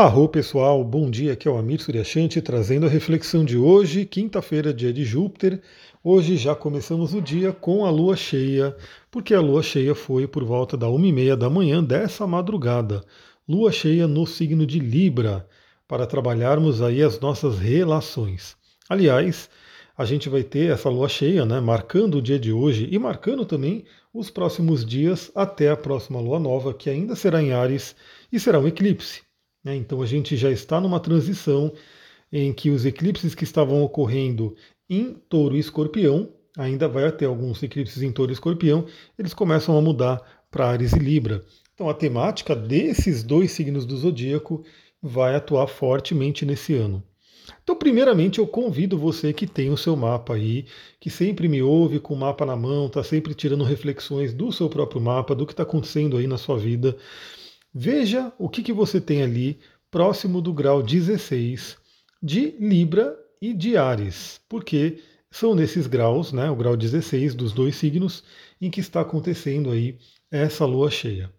Arro pessoal, bom dia, aqui é o Amir Suryashanti trazendo a reflexão de hoje, quinta-feira, dia de Júpiter. Hoje já começamos o dia com a lua cheia, porque a lua cheia foi por volta da uma e meia da manhã dessa madrugada. Lua cheia no signo de Libra, para trabalharmos aí as nossas relações. Aliás, a gente vai ter essa lua cheia, né, marcando o dia de hoje e marcando também os próximos dias até a próxima lua nova, que ainda será em Ares e será um eclipse. Né? Então a gente já está numa transição em que os eclipses que estavam ocorrendo em touro e escorpião, ainda vai ter alguns eclipses em touro e escorpião, eles começam a mudar para Ares e Libra. Então a temática desses dois signos do zodíaco vai atuar fortemente nesse ano. Então, primeiramente, eu convido você que tem o seu mapa aí, que sempre me ouve com o mapa na mão, está sempre tirando reflexões do seu próprio mapa, do que está acontecendo aí na sua vida. Veja o que, que você tem ali próximo do grau 16 de Libra e de Ares, porque são nesses graus, né, o grau 16 dos dois signos, em que está acontecendo aí essa lua cheia.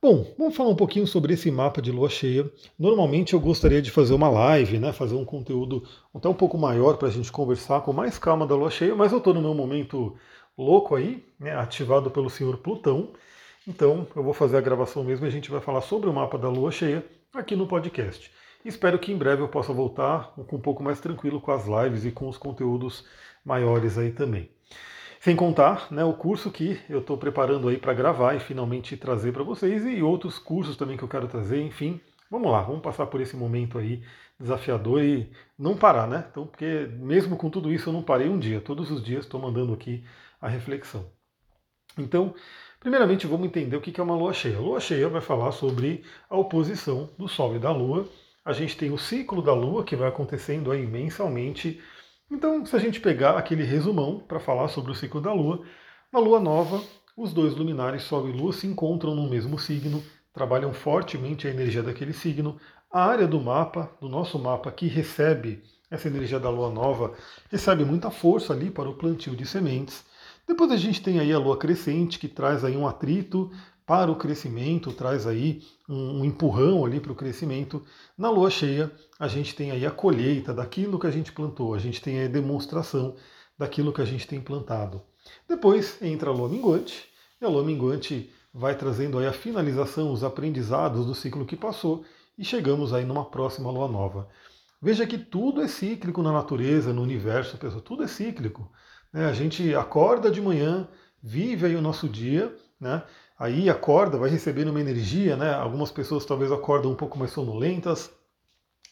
Bom, vamos falar um pouquinho sobre esse mapa de lua cheia. Normalmente eu gostaria de fazer uma live, né, fazer um conteúdo até um pouco maior para a gente conversar com mais calma da lua cheia, mas eu estou no meu momento louco aí, né, ativado pelo senhor Plutão, então eu vou fazer a gravação mesmo e a gente vai falar sobre o mapa da lua cheia aqui no podcast. Espero que em breve eu possa voltar um pouco mais tranquilo com as lives e com os conteúdos maiores aí também. Sem contar né, o curso que eu estou preparando aí para gravar e finalmente trazer para vocês e outros cursos também que eu quero trazer, enfim. Vamos lá, vamos passar por esse momento aí desafiador e não parar, né? Então, porque mesmo com tudo isso eu não parei um dia, todos os dias estou mandando aqui a reflexão. Então, Primeiramente, vamos entender o que é uma lua cheia. A lua cheia vai falar sobre a oposição do Sol e da Lua. A gente tem o ciclo da Lua que vai acontecendo aí mensalmente. Então, se a gente pegar aquele resumão para falar sobre o ciclo da Lua, na Lua nova, os dois luminares, Sol e Lua, se encontram no mesmo signo, trabalham fortemente a energia daquele signo. A área do mapa, do nosso mapa, que recebe essa energia da Lua nova, recebe muita força ali para o plantio de sementes. Depois a gente tem aí a lua crescente, que traz aí um atrito para o crescimento, traz aí um, empurrão ali para o crescimento. Na lua cheia, a gente tem aí a colheita daquilo que a gente plantou, a gente tem a demonstração daquilo que a gente tem plantado. Depois entra a lua minguante, e a lua minguante vai trazendo aí a finalização, os aprendizados do ciclo que passou, e chegamos aí numa próxima lua nova. Veja que tudo é cíclico na natureza, no universo, pessoal, tudo é cíclico. Né? A gente acorda de manhã, vive aí o nosso dia, né? aí acorda, vai recebendo uma energia, né? algumas pessoas talvez acordam um pouco mais sonolentas,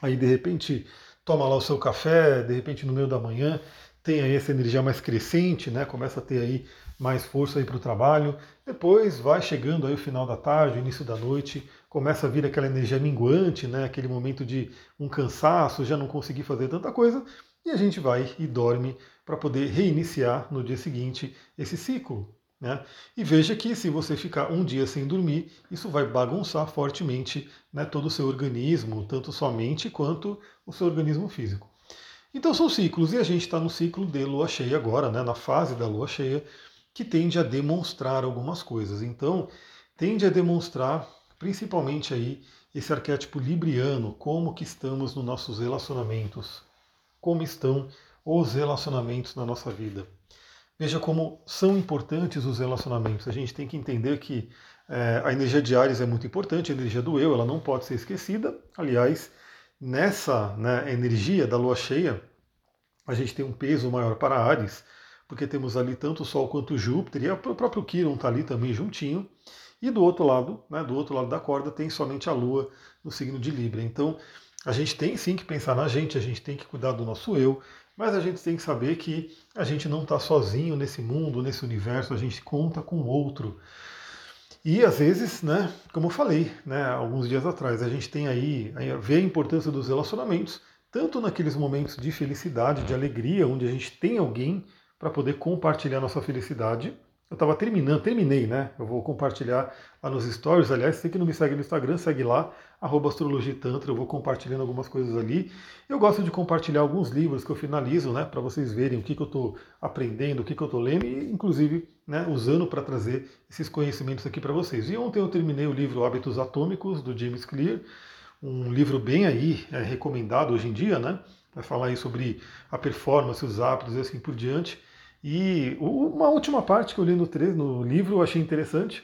aí de repente toma lá o seu café, de repente no meio da manhã tem aí essa energia mais crescente, né? começa a ter aí mais força para o trabalho, depois vai chegando aí o final da tarde, início da noite, começa a vir aquela energia minguante, né? aquele momento de um cansaço, já não conseguir fazer tanta coisa, e a gente vai e dorme para poder reiniciar no dia seguinte esse ciclo. Né? E veja que se você ficar um dia sem dormir, isso vai bagunçar fortemente né, todo o seu organismo, tanto sua mente quanto o seu organismo físico. Então são ciclos, e a gente está no ciclo de lua cheia agora, né, na fase da lua cheia, que tende a demonstrar algumas coisas. Então, tende a demonstrar principalmente aí esse arquétipo libriano, como que estamos nos nossos relacionamentos, como estão os relacionamentos na nossa vida. Veja como são importantes os relacionamentos. A gente tem que entender que é, a energia de Ares é muito importante, a energia do eu, ela não pode ser esquecida. Aliás, nessa né, energia da lua cheia, a gente tem um peso maior para Ares, porque temos ali tanto o Sol quanto o Júpiter, e o próprio Quiron está ali também juntinho. E do outro lado, né, do outro lado da corda, tem somente a Lua no signo de Libra. Então, a gente tem sim que pensar na gente, a gente tem que cuidar do nosso eu, mas a gente tem que saber que a gente não está sozinho nesse mundo, nesse universo, a gente conta com o outro. E às vezes, né, como eu falei, né, alguns dias atrás, a gente tem aí, vê a importância dos relacionamentos, tanto naqueles momentos de felicidade, de alegria, onde a gente tem alguém para poder compartilhar nossa felicidade, eu estava terminando, terminei, né? Eu vou compartilhar lá nos stories. Aliás, você que não me segue no Instagram, segue lá, arroba astrologitantra, eu vou compartilhando algumas coisas ali. Eu gosto de compartilhar alguns livros que eu finalizo, né? Para vocês verem o que, que eu estou aprendendo, o que, que eu estou lendo e, inclusive, né, usando para trazer esses conhecimentos aqui para vocês. E ontem eu terminei o livro Hábitos Atômicos, do James Clear. um livro bem aí é, recomendado hoje em dia, né? Vai falar aí sobre a performance, os hábitos e assim por diante. E uma última parte que eu li no, no livro eu achei interessante,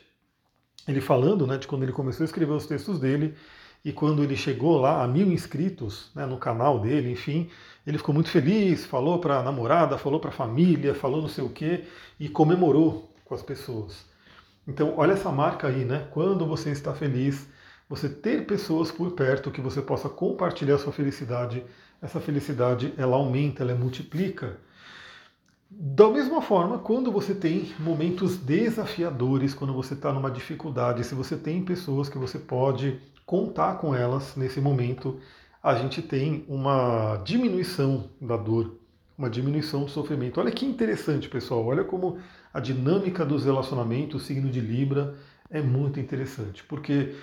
ele falando né, de quando ele começou a escrever os textos dele e quando ele chegou lá a mil inscritos né, no canal dele, enfim, ele ficou muito feliz, falou para a namorada, falou para a família, falou não sei o quê e comemorou com as pessoas. Então, olha essa marca aí, né? Quando você está feliz, você ter pessoas por perto que você possa compartilhar a sua felicidade, essa felicidade ela aumenta, ela multiplica. Da mesma forma, quando você tem momentos desafiadores, quando você está numa dificuldade, se você tem pessoas que você pode contar com elas nesse momento, a gente tem uma diminuição da dor, uma diminuição do sofrimento. Olha que interessante, pessoal. Olha como a dinâmica dos relacionamentos, o signo de Libra, é muito interessante. Porque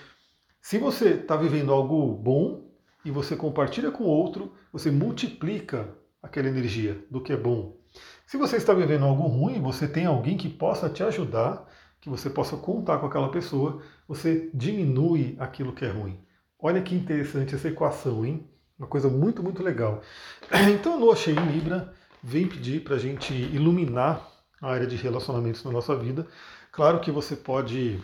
se você está vivendo algo bom e você compartilha com outro, você multiplica aquela energia do que é bom. Se você está vivendo algo ruim, você tem alguém que possa te ajudar, que você possa contar com aquela pessoa, você diminui aquilo que é ruim. Olha que interessante essa equação, hein? Uma coisa muito, muito legal. Então a lua cheia em Libra vem pedir para a gente iluminar a área de relacionamentos na nossa vida. Claro que você pode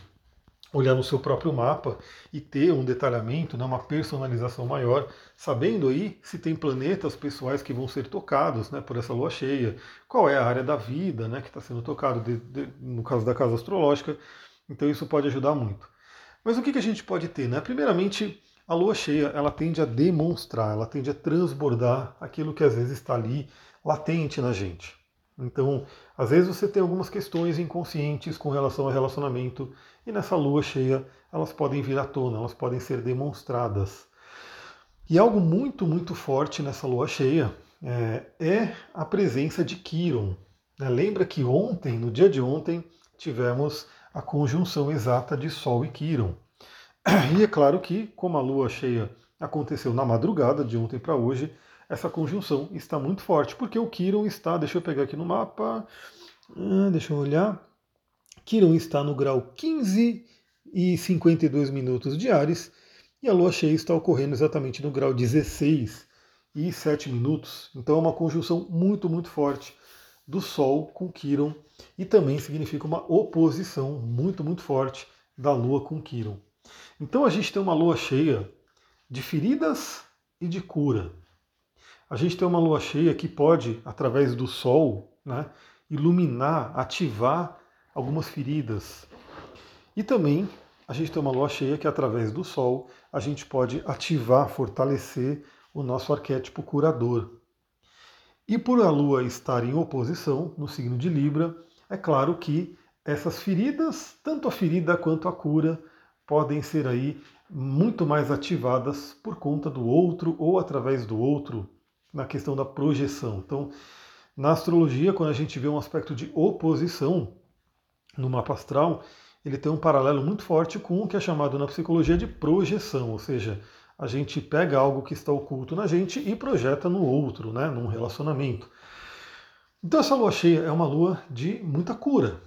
olhar no seu próprio mapa e ter um detalhamento, né, uma personalização maior, sabendo aí se tem planetas pessoais que vão ser tocados né, por essa lua cheia, qual é a área da vida né, que está sendo tocado, no caso da casa astrológica. Então isso pode ajudar muito. Mas o que, que a gente pode ter? Né? Primeiramente, a lua cheia ela tende a demonstrar, ela tende a transbordar aquilo que às vezes está ali latente na gente. Então, às vezes você tem algumas questões inconscientes com relação ao relacionamento e nessa lua cheia elas podem vir à tona, elas podem ser demonstradas. E algo muito, muito forte nessa lua cheia é, é a presença de Quiron. Né? Lembra que ontem, no dia de ontem, tivemos a conjunção exata de Sol e Quiron. E é claro que, como a lua cheia aconteceu na madrugada de ontem para hoje, essa conjunção está muito forte, porque o Quiron está, deixa eu pegar aqui no mapa, ah, deixa eu olhar, Quiron está no grau 15 e 52 minutos de Ares, e a lua cheia está ocorrendo exatamente no grau 16 e 7 minutos. Então é uma conjunção muito, muito forte do Sol com Quiron e também significa uma oposição muito, muito forte da Lua com Quiron. Então a gente tem uma lua cheia de feridas e de cura a gente tem uma lua cheia que pode, através do Sol, né, iluminar, ativar algumas feridas. E também a gente tem uma lua cheia que, através do Sol, a gente pode ativar, fortalecer o nosso arquétipo curador. E por a lua estar em oposição no signo de Libra, é claro que essas feridas, tanto a ferida quanto a cura, podem ser aí muito mais ativadas por conta do outro ou através do outro, na questão da projeção. Então, na astrologia, quando a gente vê um aspecto de oposição no mapa astral, ele tem um paralelo muito forte com o que é chamado na psicologia de projeção, ou seja, a gente pega algo que está oculto na gente e projeta no outro, né, num relacionamento. Então essa lua cheia é uma lua de muita cura.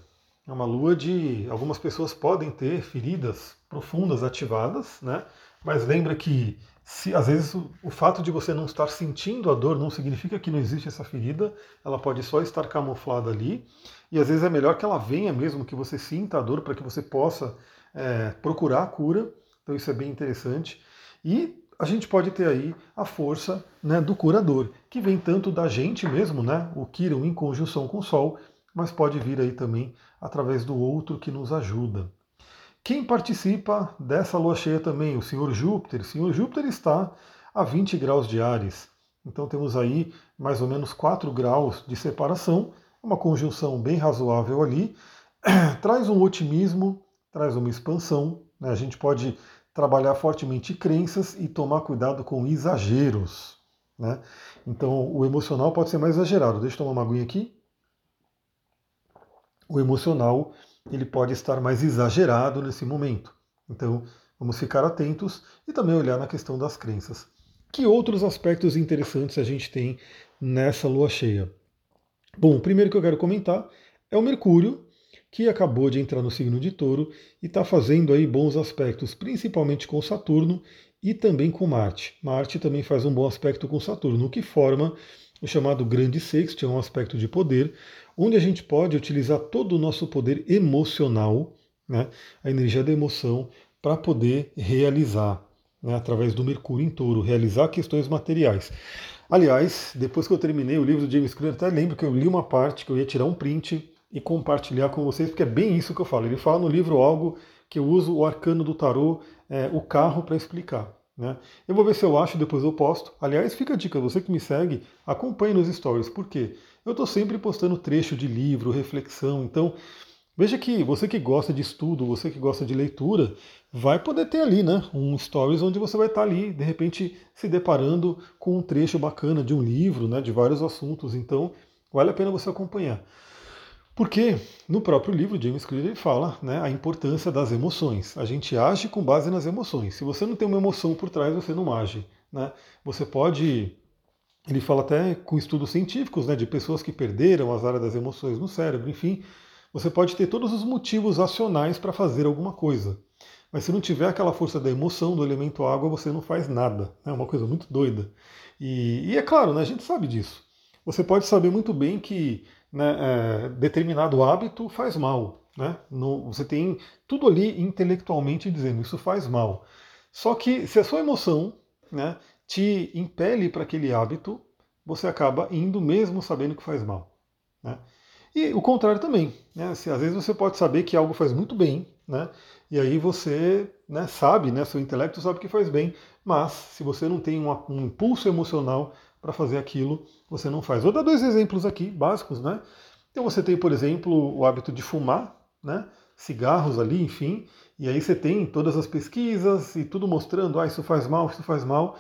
É uma lua de algumas pessoas podem ter feridas profundas ativadas, né? Mas lembra que se às vezes o, o, fato de você não estar sentindo a dor não significa que não existe essa ferida, ela pode só estar camuflada ali, e às vezes é melhor que ela venha mesmo, que você sinta a dor para que você possa é, procurar a cura, então isso é bem interessante. E a gente pode ter aí a força né, do curador, que vem tanto da gente mesmo, né, o Kiron em conjunção com o Sol, mas pode vir aí também através do outro que nos ajuda. Quem participa dessa lua cheia também? O senhor Júpiter. O senhor Júpiter está a 20 graus de Ares. Então temos aí mais ou menos 4 graus de separação, uma conjunção bem razoável ali. traz um otimismo, traz uma expansão. Né? A gente pode trabalhar fortemente crenças e tomar cuidado com exageros. Né? Então o emocional pode ser mais exagerado. Deixa eu tomar uma aguinha aqui. O emocional ele pode estar mais exagerado nesse momento. Então, vamos ficar atentos e também olhar na questão das crenças. Que outros aspectos interessantes a gente tem nessa lua cheia? Bom, o primeiro que eu quero comentar é o Mercúrio, que acabou de entrar no signo de Touro e está fazendo aí bons aspectos, principalmente com Saturno e também com Marte. Marte também faz um bom aspecto com Saturno, o que forma o chamado grande sexto, é um aspecto de poder, onde a gente pode utilizar todo o nosso poder emocional, né, a energia da emoção, para poder realizar, né, através do Mercúrio em touro, realizar questões materiais. Aliás, depois que eu terminei o livro do James Clear, até lembro que eu li uma parte que eu ia tirar um print e compartilhar com vocês, porque é bem isso que eu falo. Ele fala no livro algo que eu uso o arcano do tarô, é, o carro, para explicar. Né? Eu vou ver se eu acho, depois eu posto. Aliás, fica a dica, você que me segue, acompanhe nos stories, porque eu estou sempre postando trecho de livro, reflexão, então veja que você que gosta de estudo, você que gosta de leitura, vai poder ter ali né, um stories onde você vai estar ali, de repente, se deparando com um trecho bacana de um livro, né, de vários assuntos, então vale a pena você acompanhar. Porque no próprio livro, James Clear ele fala né, a importância das emoções. A gente age com base nas emoções. Se você não tem uma emoção por trás, você não age. Né? Você pode. Ele fala até com estudos científicos né, de pessoas que perderam as áreas das emoções no cérebro, enfim. Você pode ter todos os motivos acionais para fazer alguma coisa. Mas se não tiver aquela força da emoção, do elemento água, você não faz nada. É uma coisa muito doida. E, e é claro, né, a gente sabe disso. Você pode saber muito bem que né, é, determinado hábito faz mal. Né? No, você tem tudo ali intelectualmente dizendo isso faz mal. Só que se a sua emoção né, te impele para aquele hábito, você acaba indo mesmo sabendo que faz mal. Né? E o contrário também. Né? Se, às vezes você pode saber que algo faz muito bem, né? e aí você né, sabe, né, seu intelecto sabe que faz bem, mas se você não tem um, um impulso emocional para fazer aquilo, você não faz. Vou dar dois exemplos aqui, básicos, né? Então você tem, por exemplo, o hábito de fumar, né? Cigarros ali, enfim, e aí você tem todas as pesquisas e tudo mostrando, ah, isso faz mal, isso faz mal.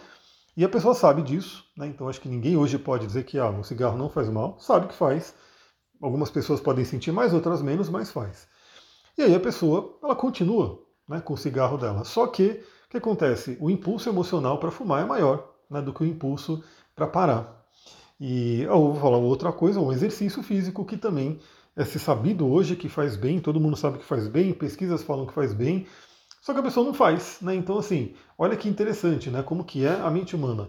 E a pessoa sabe disso, né? Então acho que ninguém hoje pode dizer que ah, o cigarro não faz mal, sabe que faz. Algumas pessoas podem sentir mais, outras menos, mas faz. E aí a pessoa, ela continua né, com o cigarro dela. Só que, o que acontece? O impulso emocional para fumar é maior né, do que o impulso para parar. E eu vou falar outra coisa, um exercício físico que também é se sabido hoje que faz bem, todo mundo sabe que faz bem, pesquisas falam que faz bem, só que a pessoa não faz, né? Então assim, olha que interessante, né? Como que é a mente humana.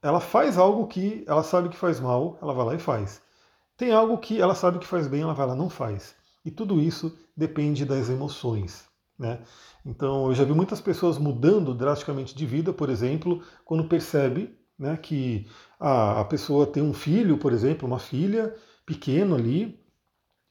Ela faz algo que ela sabe que faz mal, ela vai lá e faz. Tem algo que ela sabe que faz bem, ela vai lá e não faz. E tudo isso depende das emoções. Né? Então eu já vi muitas pessoas mudando drasticamente de vida, por exemplo, quando percebe né, que a, a pessoa tem um filho, por exemplo, uma filha pequeno ali,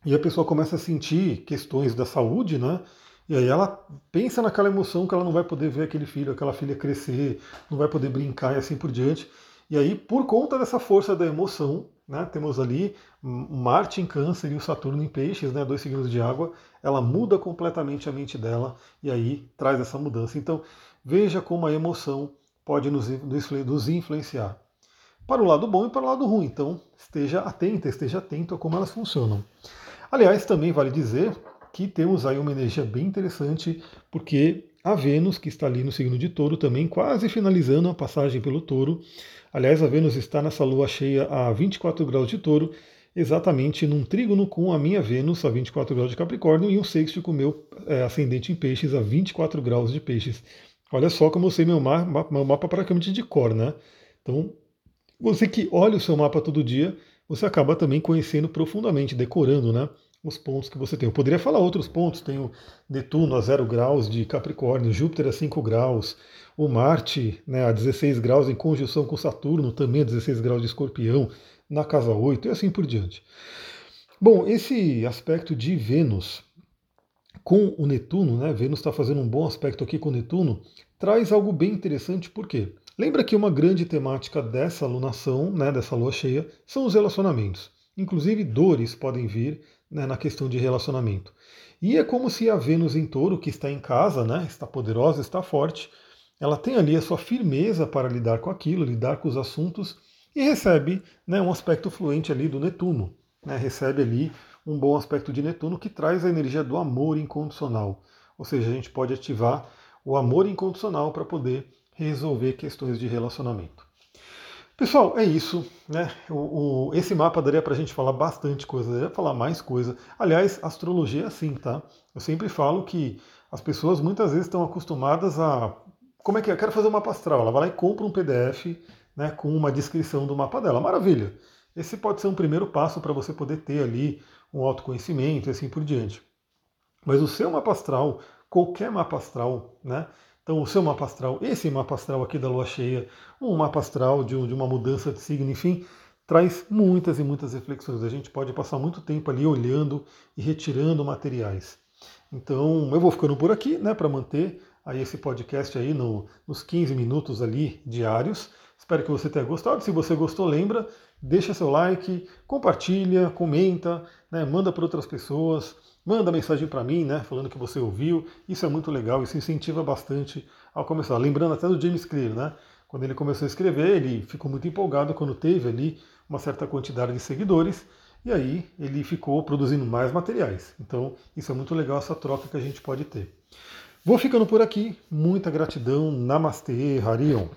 e a pessoa começa a sentir questões da saúde, né? E aí ela pensa naquela emoção que ela não vai poder ver aquele filho, aquela filha crescer, não vai poder brincar e assim por diante. E aí, por conta dessa força da emoção, né, temos ali Marte em câncer e o Saturno em peixes, né, dois signos de água, ela muda completamente a mente dela e aí traz essa mudança. Então, veja como a emoção pode nos, nos influenciar para o lado bom e para o lado ruim. Então, esteja atenta, esteja atento a como elas funcionam. Aliás, também vale dizer que temos aí uma energia bem interessante, porque a Vênus, que está ali no signo de Touro, também quase finalizando a passagem pelo Touro. Aliás, a Vênus está nessa lua cheia a 24 graus de Touro, exatamente num trígono com a minha Vênus a 24 graus de Capricórnio e um sexto com o meu é, ascendente em Peixes a 24 graus de Peixes. Olha só como eu sei meu mapa, meu mapa praticamente de cor, né? Então, você que olha o seu mapa todo dia, você acaba também conhecendo profundamente, decorando, né? Os pontos que você tem. Eu poderia falar outros pontos. Tenho Netuno a 0 graus de Capricórnio, Júpiter a 5 graus, o Marte né, a 16 graus em conjunção com Saturno, também a 16 graus de Escorpião, na casa 8 e assim por diante. Bom, esse aspecto de Vênus com o Netuno, né? Vênus está fazendo um bom aspecto aqui com o Netuno, traz algo bem interessante, por quê? Lembra que uma grande temática dessa alunação, né, dessa lua cheia, são os relacionamentos. Inclusive dores podem vir né, na questão de relacionamento. E é como se a Vênus em touro, que está em casa, né, está poderosa, está forte, ela tem ali a sua firmeza para lidar com aquilo, lidar com os assuntos, e recebe né, um aspecto fluente ali do Netuno. Né, recebe ali um bom aspecto de Netuno que traz a energia do amor incondicional. Ou seja, a gente pode ativar o amor incondicional para poder resolver questões de relacionamento. Pessoal, é isso. Né? O, o, esse mapa daria para a gente falar bastante coisa, daria falar mais coisa. Aliás, astrologia é assim, tá? Eu sempre falo que as pessoas muitas vezes estão acostumadas a como é que é? Eu quero fazer uma mapa astral. Ela vai lá e compra um PDF né, com uma descrição do mapa dela. Maravilha! Esse pode ser um primeiro passo para você poder ter ali um autoconhecimento e assim por diante. Mas o seu mapa astral, qualquer mapa astral, né? Então, o seu mapa astral, esse mapa astral aqui da lua cheia, um mapa astral de, de uma mudança de signo, enfim, traz muitas e muitas reflexões. A gente pode passar muito tempo ali olhando e retirando materiais. Então, eu vou ficando por aqui, né, para manter aí esse podcast aí no, nos 15 minutos ali diários. Espero que você tenha gostado. Se você gostou, lembra, deixa seu like, compartilha, comenta, né, manda para outras pessoas, manda mensagem para mim, né, falando que você ouviu. Isso é muito legal, isso incentiva bastante ao começar. Lembrando até do James Clear, né? Quando ele começou a escrever, ele ficou muito empolgado quando teve ali uma certa quantidade de seguidores e aí ele ficou produzindo mais materiais. Então, isso é muito legal essa troca que a gente pode ter. Vou ficando por aqui. Muita gratidão. Namastê, Harion.